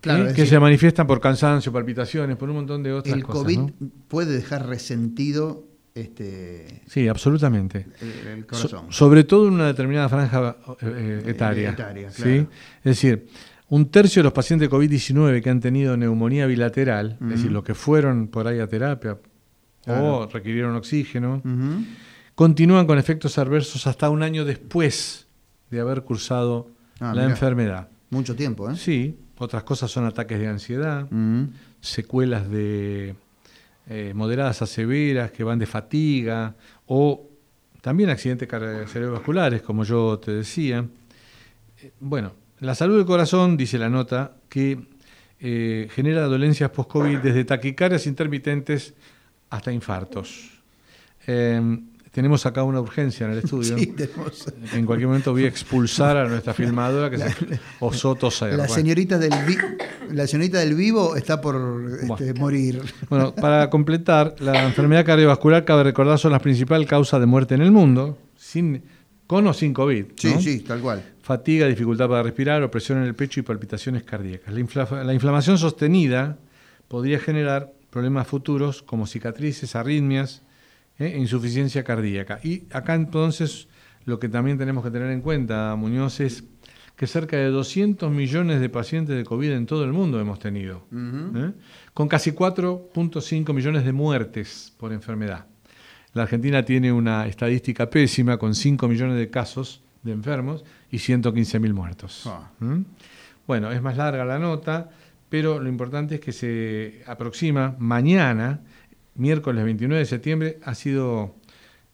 Claro, ¿eh? que decir- se manifiestan por cansancio, palpitaciones, por un montón de otras El cosas. COVID ¿no? puede dejar resentido este, Sí, absolutamente. el, el So- corazón. sobre todo en una determinada franja eh, etaria. etaria, ¿sí? claro. Es decir, un tercio de los pacientes de COVID-19 que han tenido neumonía bilateral, es decir, los que fueron por ahí a terapia Claro. o requirieron oxígeno, continúan con efectos adversos hasta un año después de haber cursado Ah, la mirá. enfermedad. Mucho tiempo, ¿eh? Sí, otras cosas son ataques de ansiedad, secuelas de eh, moderadas a severas que van de fatiga o también accidentes cerebrovasculares, como yo te decía. Eh, Bueno, la salud del corazón, dice la nota, que eh, genera dolencias post-COVID desde taquicardias intermitentes hasta infartos. Eh, tenemos acá una urgencia en el estudio. Sí, tenemos- En cualquier momento voy a expulsar a nuestra filmadora que se osó toser. La Bueno. señorita del vi- la señorita del vivo está por este, morir. Bueno, para completar, la enfermedad cardiovascular, cabe recordar, son la principal causa de muerte en el mundo, sin, con o sin COVID. Sí, ¿no? sí, tal cual. Fatiga, dificultad para respirar, opresión en el pecho y palpitaciones cardíacas. La, infla- la inflamación sostenida podría generar problemas futuros como cicatrices, arritmias ¿eh? e insuficiencia cardíaca. Y acá entonces lo que también tenemos que tener en cuenta, Muñoz, es que cerca de 200 millones de pacientes de COVID en todo el mundo hemos tenido. ¿eh? con casi 4.5 millones de muertes por enfermedad. La Argentina tiene una estadística pésima con 5 millones de casos de enfermos y 115 mil muertos. Ah. ¿Mm? Bueno, es más larga la nota, pero lo importante es que se aproxima mañana, miércoles 29 de septiembre, ha sido,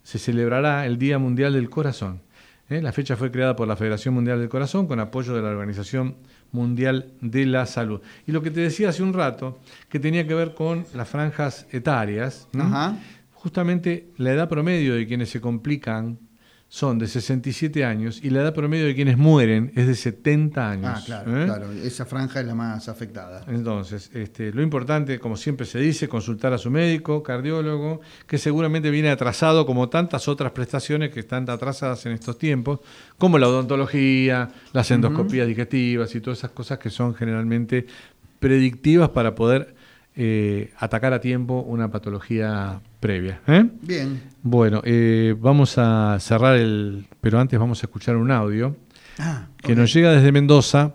se celebrará el Día Mundial del Corazón. ¿eh? La fecha fue creada por la Federación Mundial del Corazón con apoyo de la Organización Mundial de la Salud. Y lo que te decía hace un rato, que tenía que ver con las franjas etarias, ¿no? Ajá. Justamente la edad promedio de quienes se complican son de 67 años y la edad promedio de quienes mueren es de 70 años. Ah, claro, ¿eh? claro. Esa franja es la más afectada. Entonces, este, lo importante, como siempre se dice, consultar a su médico, cardiólogo, que seguramente viene atrasado como tantas otras prestaciones que están atrasadas en estos tiempos, como la odontología, las endoscopías digestivas y todas esas cosas que son generalmente predictivas para poder eh, atacar a tiempo una patología previa. ¿eh? Bien. Bueno, eh, vamos a cerrar el, pero antes vamos a escuchar un audio Ah, que nos llega desde Mendoza,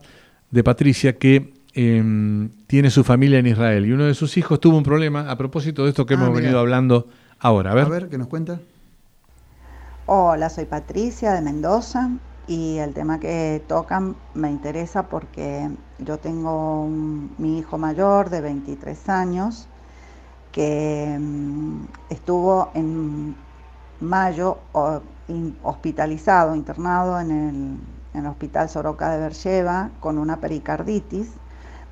de Patricia, que eh, tiene su familia en Israel y uno de sus hijos tuvo un problema a propósito de esto que Ah, hemos mirá. venido hablando ahora. A ver. A ver, ¿qué nos cuenta? Hola, soy Patricia de Mendoza y el tema que tocan me interesa porque yo tengo un- mi hijo mayor de 23 años que mm, estuvo en mayo hospitalizado, internado en el, Hospital Soroka de Bercheva con una pericarditis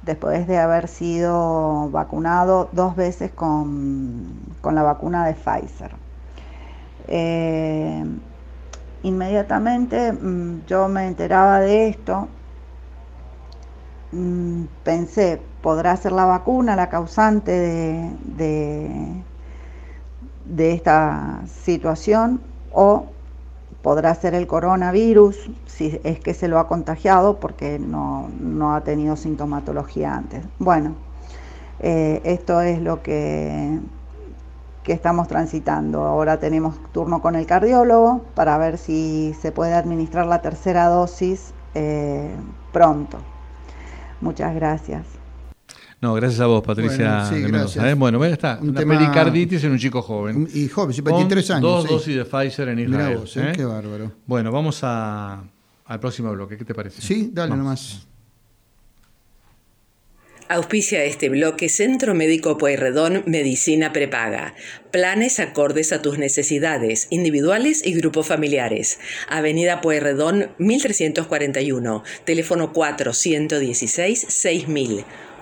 después de haber sido vacunado dos veces con, con la vacuna de Pfizer. Eh, inmediatamente mm, yo me enteraba de esto, mm, pensé, ¿podrá ser la vacuna la causante de, esta situación o podrá ser el coronavirus si es que se lo ha contagiado porque no, no ha tenido sintomatología antes? Bueno, eh, esto es lo que que estamos transitando. Ahora tenemos turno con el cardiólogo para ver si se puede administrar la tercera dosis eh, pronto. Muchas gracias. No, gracias a vos, Patricia. Bueno, sí, de Mendoza, gracias. ¿eh? Bueno, ahí está. Un Una tema- pericarditis en un chico joven. Y joven, sí, Con 23 años. Dos sí. dosis de Pfizer en Mirá Israel. vos, ¿eh? ¿eh? Qué bárbaro. Bueno, vamos a, al próximo bloque. ¿Qué te parece? Sí, dale Vamos. nomás. Auspicia este bloque Centro Médico Pueyrredón Medicina Prepaga. Planes acordes a tus necesidades, individuales y grupos familiares. Avenida Pueyrredón 1341, teléfono 416 6000.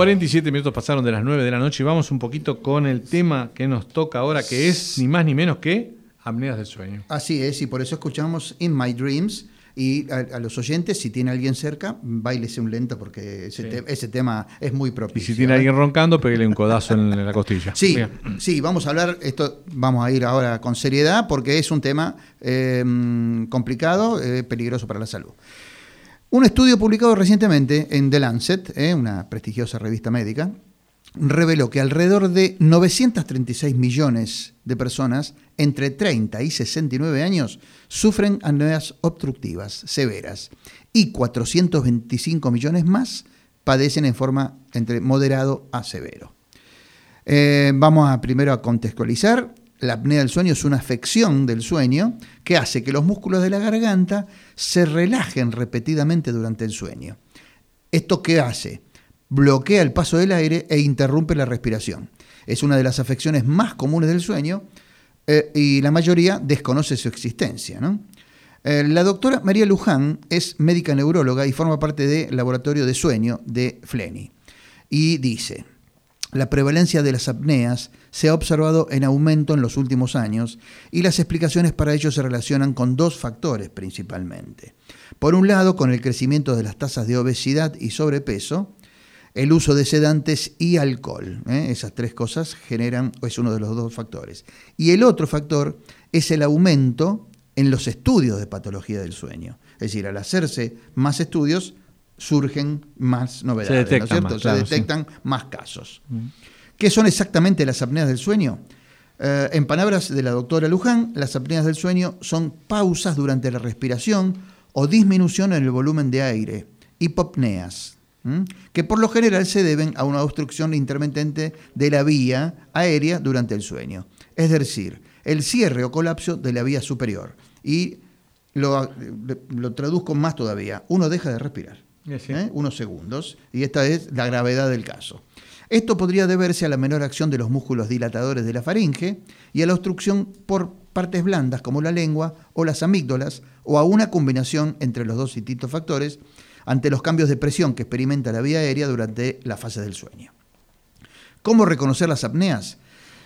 47 minutos pasaron de las 9 de la noche y vamos un poquito con el tema que nos toca ahora, que es ni más ni menos que apneas del sueño. Así es, y por eso escuchamos In My Dreams. Y a, a los oyentes, si tiene alguien cerca, bailese un lento porque ese, Sí. te- ese tema es muy Y propicio. si tiene ¿eh? alguien roncando, pégale un codazo en la costilla. Sí, Bien. sí, vamos a hablar, esto vamos a ir ahora con seriedad porque es un tema eh, complicado, eh, peligroso para la salud. Un estudio publicado recientemente en The Lancet, eh, una prestigiosa revista médica, reveló que alrededor de 936 millones de personas entre 30 y 69 años sufren apneas obstructivas severas y 425 millones más padecen en forma entre moderado a severo. Eh, vamos primero a contextualizar. La apnea del sueño es una afección del sueño que hace que los músculos de la garganta se relajen repetidamente durante el sueño. ¿Esto qué hace? Bloquea el paso del aire e interrumpe la respiración. Es una de las afecciones más comunes del sueño eh, y la mayoría desconoce su existencia. Eh, la doctora María Luján es médica neuróloga y forma parte del laboratorio de sueño de Fleni. Y dice, la prevalencia de las apneas se ha observado en aumento en los últimos años y las explicaciones para ello se relacionan con dos factores principalmente. Por un lado, con el crecimiento de las tasas de obesidad y sobrepeso, el uso de sedantes y alcohol. ¿eh? Esas tres cosas generan, es uno de los dos factores. Y el otro factor es el aumento en los estudios de patología del sueño. Es decir, al hacerse más estudios, surgen más novedades, ¿no es detectan cierto? más, Se sí. detectan más casos. ¿Qué son exactamente las apneas del sueño? Eh, en palabras de la doctora Luján, las apneas del sueño son pausas durante la respiración o disminución en el volumen de aire, hipopneas, que por lo general se deben a una obstrucción intermitente de la vía aérea durante el sueño, es decir, el cierre o colapso de la vía superior. Y lo, lo traduzco más todavía, uno deja de respirar. ¿Eh? unos segundos, y esta es la gravedad del caso. Esto podría deberse a la menor acción de los músculos dilatadores de la faringe y a la obstrucción por partes blandas como la lengua o las amígdalas, o a una combinación entre los dos distintos factores ante los cambios de presión que experimenta la vía aérea durante la fase del sueño. ¿Cómo reconocer las apneas?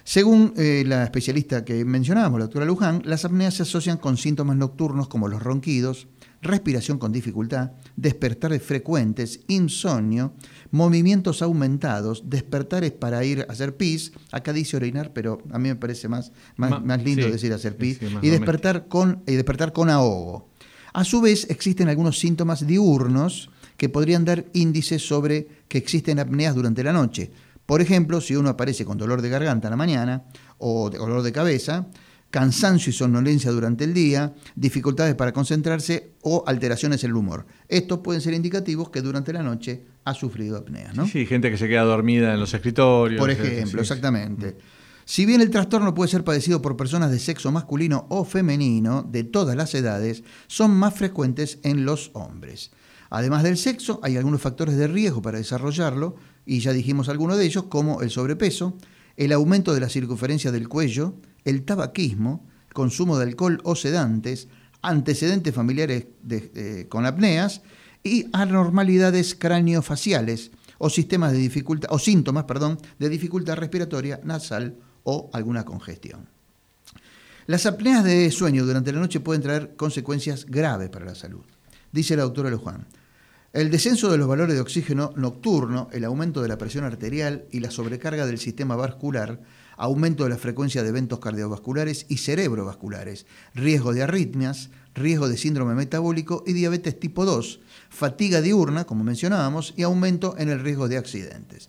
Según eh, la especialista que mencionábamos, la doctora Luján, las apneas se asocian con síntomas nocturnos como los ronquidos, respiración con dificultad, despertares frecuentes, insomnio, movimientos aumentados, despertares para ir a hacer pis, acá dice orinar, pero a mí me parece más, más, Ma- más lindo sí, decir hacer pis, sí, y, despertar con, y despertar con ahogo. A su vez, existen algunos síntomas diurnos que podrían dar índices sobre que existen apneas durante la noche. Por ejemplo, si uno aparece con dolor de garganta en la mañana o de dolor de cabeza, cansancio y somnolencia durante el día, dificultades para concentrarse o alteraciones en el humor. Estos pueden ser indicativos que durante la noche ha sufrido apneas. ¿no? Sí, gente que se queda dormida en los escritorios. Por ejemplo, sí. exactamente. Si bien el trastorno puede ser padecido por personas de sexo masculino o femenino de todas las edades, son más frecuentes en los hombres. Además del sexo, hay algunos factores de riesgo para desarrollarlo, y ya dijimos algunos de ellos, como el sobrepeso, el aumento de la circunferencia del cuello, el tabaquismo, consumo de alcohol o sedantes, antecedentes familiares eh, con apneas y anormalidades craneofaciales o sistemas de dificultad o síntomas, perdón, de dificultad respiratoria nasal o alguna congestión. Las apneas de sueño durante la noche pueden traer consecuencias graves para la salud. Dice la doctora Luján. El descenso de los valores de oxígeno nocturno, el aumento de la presión arterial y la sobrecarga del sistema vascular, aumento de la frecuencia de eventos cardiovasculares y cerebrovasculares, riesgo de arritmias, riesgo de síndrome metabólico y diabetes tipo 2, fatiga diurna, como mencionábamos, y aumento en el riesgo de accidentes.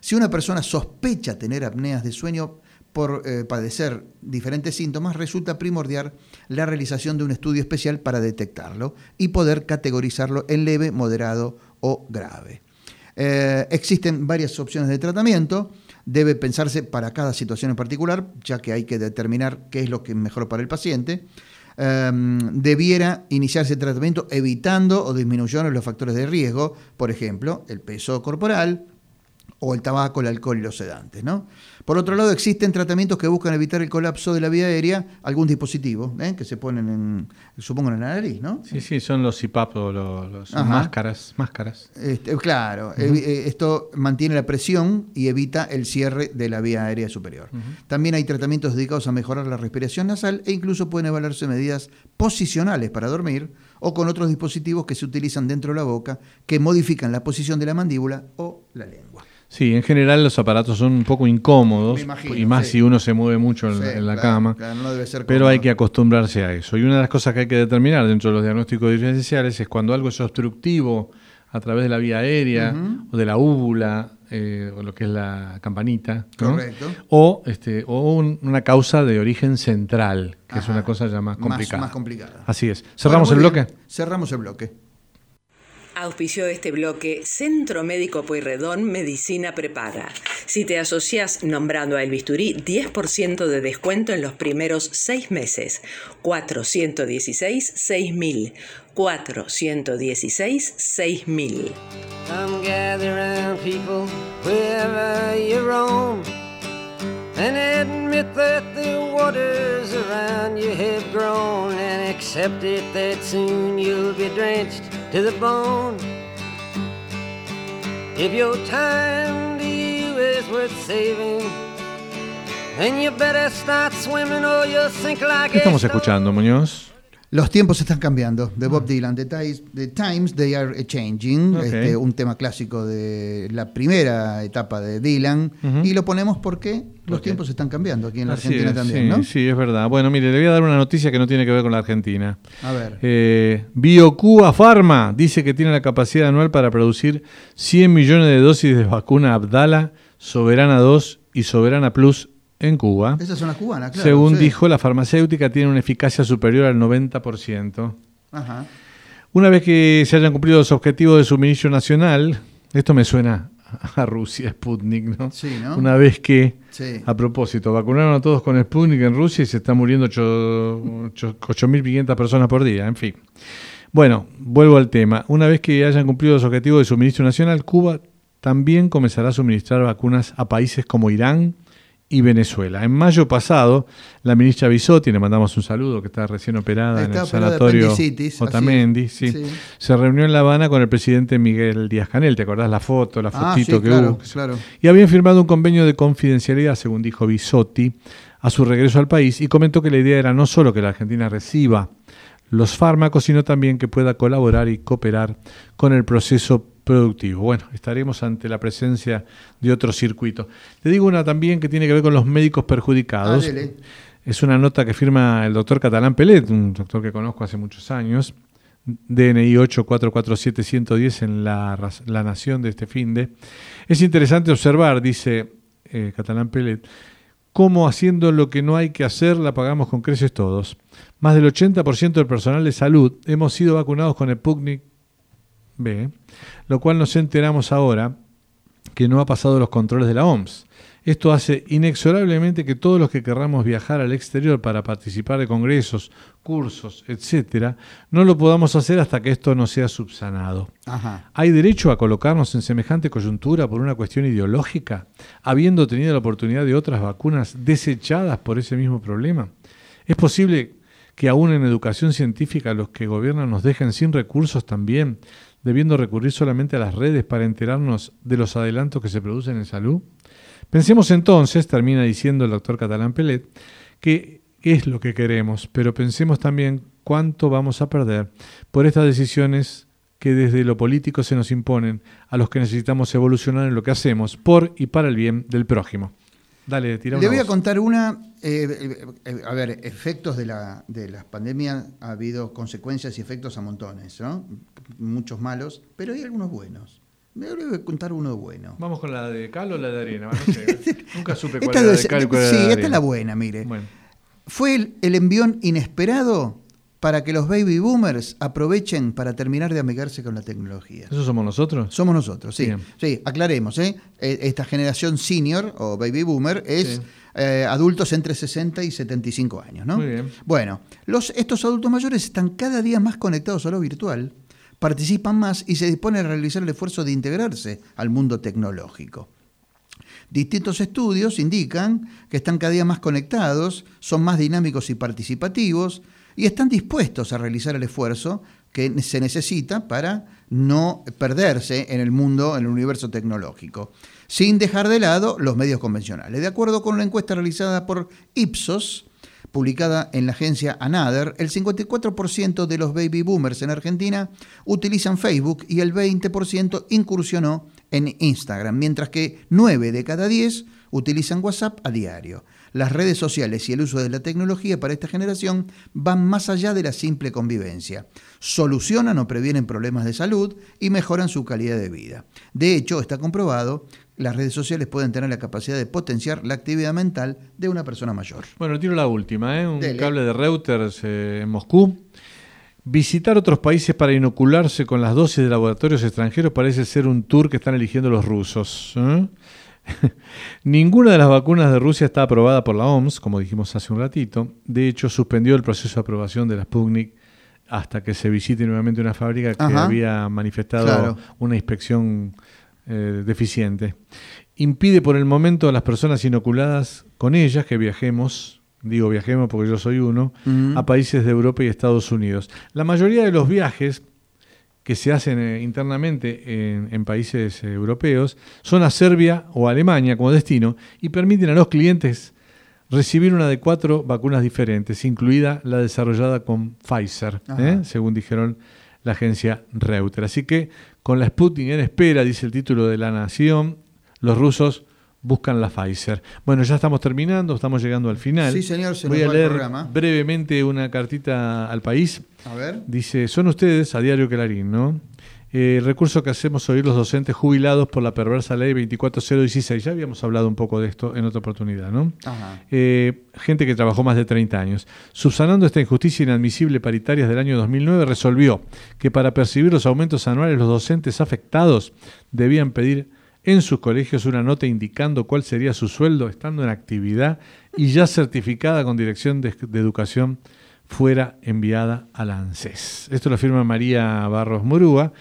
Si una persona sospecha tener apneas de sueño por eh, padecer diferentes síntomas, resulta primordial la realización de un estudio especial para detectarlo y poder categorizarlo en leve, moderado o grave. Eh, existen varias opciones de tratamiento. Debe pensarse para cada situación en particular, ya que hay que determinar qué es lo que es mejor para el paciente. Eh, debiera iniciarse el tratamiento evitando o disminuyendo los factores de riesgo, por ejemplo, el peso corporal, o el tabaco, el alcohol y los sedantes. ¿no? Por otro lado, existen tratamientos que buscan evitar el colapso de la vía aérea, algún dispositivo ¿eh? que se ponen, en, supongo, en la nariz, ¿no? Sí, sí, son los CPAP o los, máscaras. máscaras. Este, claro, eh, esto mantiene la presión y evita el cierre de la vía aérea superior. También hay tratamientos dedicados a mejorar la respiración nasal e incluso pueden evaluarse medidas posicionales para dormir o con otros dispositivos que se utilizan dentro de la boca que modifican la posición de la mandíbula o la lengua. Sí, en general los aparatos son un poco incómodos imagino, y más sí. si uno se mueve mucho en, Sí, en la claro, cama. claro, no debe ser pero hay que acostumbrarse a eso. Y una de las cosas que hay que determinar dentro de los diagnósticos diferenciales es cuando algo es obstructivo a través de la vía aérea o de la úvula, eh, o lo que es la campanita. ¿no? O, este, o un- una causa de origen central, que es una cosa ya más Más- complicada. más complicada. Así es. ¿Cerramos Bueno, el bloque? Cerramos el bloque. Auspició este bloque Centro Médico Pueyrredón Medicina Prepaga. Si te asocias nombrando a El Bisturí, 10% de descuento en los primeros seis meses. 416-6000. 416-6000. Come gather round people wherever you roam and admit that the waters around you have grown and accept it that soon you'll be drenched to the bone. If your time to you is worth saving, then you better start swimming or you'll sink like ¿Qué estamos escuchando, Muñoz? Los tiempos están cambiando, de Bob Dylan, The, Times- The Times They Are Changing, este, un tema clásico de la primera etapa de Dylan, y lo ponemos porque los qué? tiempos están cambiando aquí en la Así Argentina es, también, sí, ¿no? Sí, es verdad. Bueno, mire, le voy a dar una noticia que no tiene que ver con la Argentina. A ver. Eh, BioCuba Pharma dice que tiene la capacidad anual para producir 100 millones de dosis de vacuna Abdala, Soberana 2 y Soberana Plus en Cuba. Esas son las cubanas, claro. Según sí. dijo, la farmacéutica tiene una eficacia superior al 90%. Ajá. Una vez que se hayan cumplido los objetivos de suministro nacional, esto me suena a Rusia, Sputnik, ¿no? Sí, ¿no? Una vez que, Sí. a propósito, vacunaron a todos con Sputnik en Rusia y se están muriendo ocho- ocho- 8.500 personas por día, en fin. Bueno, vuelvo al tema. Una vez que hayan cumplido los objetivos de suministro nacional, Cuba también comenzará a suministrar vacunas a países como Irán y Venezuela. En mayo pasado, la ministra Bisotti, le mandamos un saludo, que está recién operada en el sanatorio Otamendi, sí. Sí. se reunió en La Habana con el presidente Miguel Díaz Canel, ¿te acordás la foto, la Ah, fotito sí, que claro, hubo? claro. Y habían firmado un convenio de confidencialidad, según dijo Bisotti, a su regreso al país y comentó que la idea era no solo que la Argentina reciba los fármacos, sino también que pueda colaborar y cooperar con el proceso productivo. Bueno, estaremos ante la presencia de otro circuito. Te digo una también que tiene que ver con los médicos perjudicados. Ah. Es una nota que firma el doctor Catalán Pelet, un doctor que conozco hace muchos años, DNI 8447110 en la, la Nación de este fin de. Es interesante observar, dice eh, Catalán Pelet, cómo haciendo lo que no hay que hacer la pagamos con creces todos. Más del 80% del personal de salud hemos sido vacunados con el Sputnik B, lo cual nos enteramos ahora que no ha pasado los controles de la OMS. Esto hace inexorablemente que todos los que querramos viajar al exterior para participar de congresos, cursos, etcétera, no lo podamos hacer hasta que esto no sea subsanado. Ajá. ¿Hay derecho a colocarnos en semejante coyuntura por una cuestión ideológica, habiendo tenido la oportunidad de otras vacunas desechadas por ese mismo problema? ¿Es posible que aún en educación científica los que gobiernan nos dejen sin recursos también, debiendo recurrir solamente a las redes para enterarnos de los adelantos que se producen en salud? Pensemos entonces, termina diciendo el doctor Catalán Pelet, que es lo que queremos, pero pensemos también cuánto vamos a perder por estas decisiones que desde lo político se nos imponen a los que necesitamos evolucionar en lo que hacemos por y para el bien del prójimo. Dale, tira Le voy a contar una. eh, eh, eh, a ver, efectos de la, de las pandemias, ha habido consecuencias y efectos a montones, ¿no? Muchos malos, pero hay algunos buenos. Me voy a contar uno bueno. Vamos con la de cal o la de arena. No sé. Nunca supe cuál Esta era la de cal y cuál era sí, la de esta es arena. la buena, mire. Bueno, Fue el, el envión inesperado para que los baby boomers aprovechen para terminar de amigarse con la tecnología. ¿eso somos nosotros? Somos nosotros, sí. Bien. Sí, aclaremos, ¿eh? Eh, Esta generación senior o baby boomer es Sí. eh, adultos entre 60 y 75 años, ¿no? Muy bien. Bueno, los, estos adultos mayores están cada día más conectados a lo virtual, participan más y se disponen a realizar el esfuerzo de integrarse al mundo tecnológico. Distintos estudios indican que están cada día más conectados, son más dinámicos y participativos y están dispuestos a realizar el esfuerzo que se necesita para no perderse en el mundo, en el universo tecnológico, sin dejar de lado los medios convencionales. De acuerdo con una encuesta realizada por Ipsos, publicada en la agencia Another, el 54% de los baby boomers en Argentina utilizan Facebook y el 20% incursionó en Instagram, mientras que 9 de cada 10 utilizan WhatsApp a diario. Las redes sociales y el uso de la tecnología para esta generación van más allá de la simple convivencia. Solucionan o previenen problemas de salud y mejoran su calidad de vida. De hecho, está comprobado, las redes sociales pueden tener la capacidad de potenciar la actividad mental de una persona mayor. Bueno, tiro la última, ¿eh? un Dele. cable de Reuters eh, en Moscú. Visitar otros países para inocularse con las dosis de laboratorios extranjeros parece ser un tour que están eligiendo los rusos. ¿eh? Ninguna de las vacunas de Rusia está aprobada por la OMS, como dijimos hace un ratito. De hecho, suspendió el proceso de aprobación de la Sputnik hasta que se visite nuevamente una fábrica que Ajá. había manifestado Claro. una inspección eh, deficiente. Impide por el momento a las personas inoculadas con ellas que viajemos, digo viajemos porque yo soy uno, a países de Europa y Estados Unidos. La mayoría de los viajes que se hacen eh, internamente en, en países eh, europeos son a Serbia o Alemania como destino y permiten a los clientes recibir una de cuatro vacunas diferentes, incluida la desarrollada con Pfizer. ¿eh? según dijeron la agencia Reuters. Así que con la Sputnik en espera, dice el título de la Nación, los rusos buscan la Pfizer. Bueno, ya estamos terminando, estamos llegando al final. Sí, señor, se Voy nos a va el leer programa. brevemente una cartita al país. A ver. Dice, son ustedes, a diario Clarín, ¿no? eh, el recurso que hacemos oír los docentes jubilados por la perversa ley 24016. Ya habíamos hablado un poco de esto en otra oportunidad, ¿no? Eh, gente que trabajó más de 30 años. Subsanando esta injusticia inadmisible paritarias del año 2009, resolvió que para percibir los aumentos anuales los docentes afectados debían pedir en sus colegios una nota indicando cuál sería su sueldo estando en actividad y ya certificada con dirección de, educación fuera enviada a la ANSES. Esto lo firma María Barros Murúa,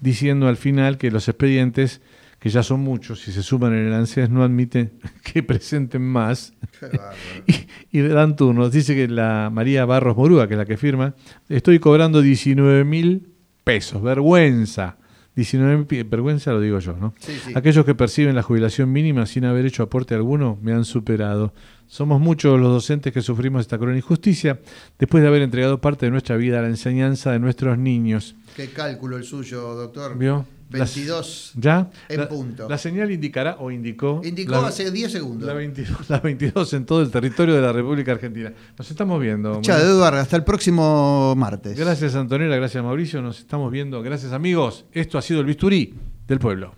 diciendo al final que los expedientes, que ya son muchos, si se suman en el ANSES, no admiten que presenten más. y, le dan turnos. Dice que la María Barros Murúa, que es la que firma, estoy cobrando 19 mil pesos. Vergüenza. 19 vergüenza lo digo yo, ¿no? Aquellos que perciben la jubilación mínima sin haber hecho aporte alguno me han superado. Somos muchos los docentes que sufrimos esta cruel injusticia después de haber entregado parte de nuestra vida a la enseñanza de nuestros niños. Qué cálculo el suyo, doctor. ¿Vio? 22 ¿Ya? en punto. La señal indicará o indicó. Indicó hace 10 segundos. La 22, la 22 en todo el territorio de la República Argentina. Nos estamos viendo. Chao, Eduardo. Hasta el próximo martes. Gracias, Antonella. Gracias, Mauricio. Nos estamos viendo. Gracias, amigos. Esto ha sido el bisturí del pueblo.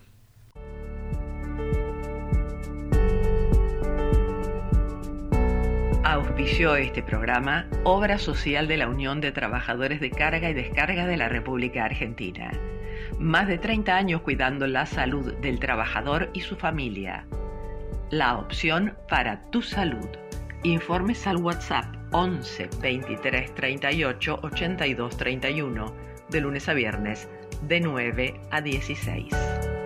Auspició este programa Obra Social de la Unión de Trabajadores de Carga y Descarga de la República Argentina más de 30 años cuidando la salud del trabajador y su familia. La opción para tu salud. Informes al WhatsApp 11 23 38 82 31 de lunes a viernes de 9 a 16.